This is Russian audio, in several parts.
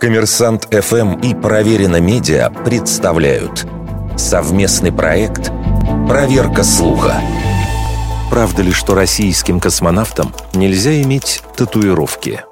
Коммерсант ФМ и Проверено Медиа представляют совместный проект «Проверка слуха». Правда ли, что российским космонавтам нельзя иметь татуировки?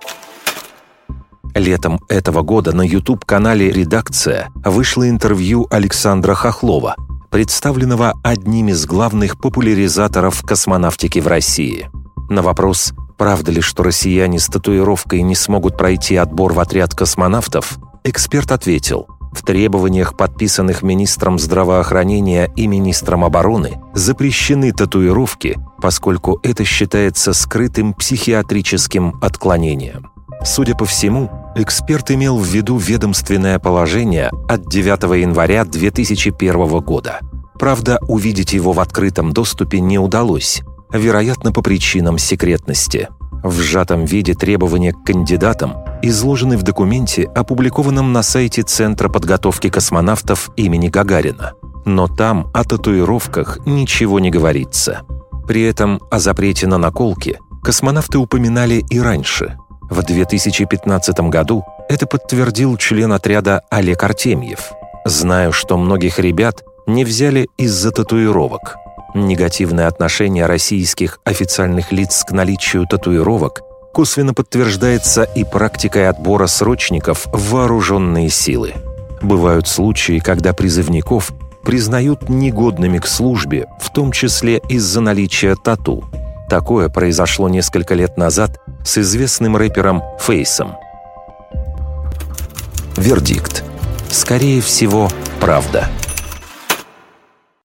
Летом этого года на YouTube-канале «Редакция» вышло интервью Александра Хохлова, представленного одним из главных популяризаторов космонавтики в России. На вопрос Правда ли, что россияне с татуировкой не смогут пройти отбор в отряд космонавтов? Эксперт ответил, в требованиях, подписанных министром здравоохранения и министром обороны, запрещены татуировки, поскольку это считается скрытым психиатрическим отклонением. Судя по всему, эксперт имел в виду ведомственное положение от 9 января 2001 года. Правда, увидеть его в открытом доступе не удалось, вероятно, по причинам секретности. В сжатом виде требования к кандидатам изложены в документе, опубликованном на сайте Центра подготовки космонавтов имени Гагарина. Но там о татуировках ничего не говорится. При этом о запрете на наколки космонавты упоминали и раньше. В 2015 году это подтвердил член отряда Олег Артемьев. «Знаю, что многих ребят не взяли из-за татуировок. Негативное отношение российских официальных лиц к наличию татуировок косвенно подтверждается и практикой отбора срочников в вооруженные силы. Бывают случаи, когда призывников признают негодными к службе, в том числе из-за наличия тату. Такое произошло несколько лет назад с известным рэпером Фейсом. Вердикт. Скорее всего, правда.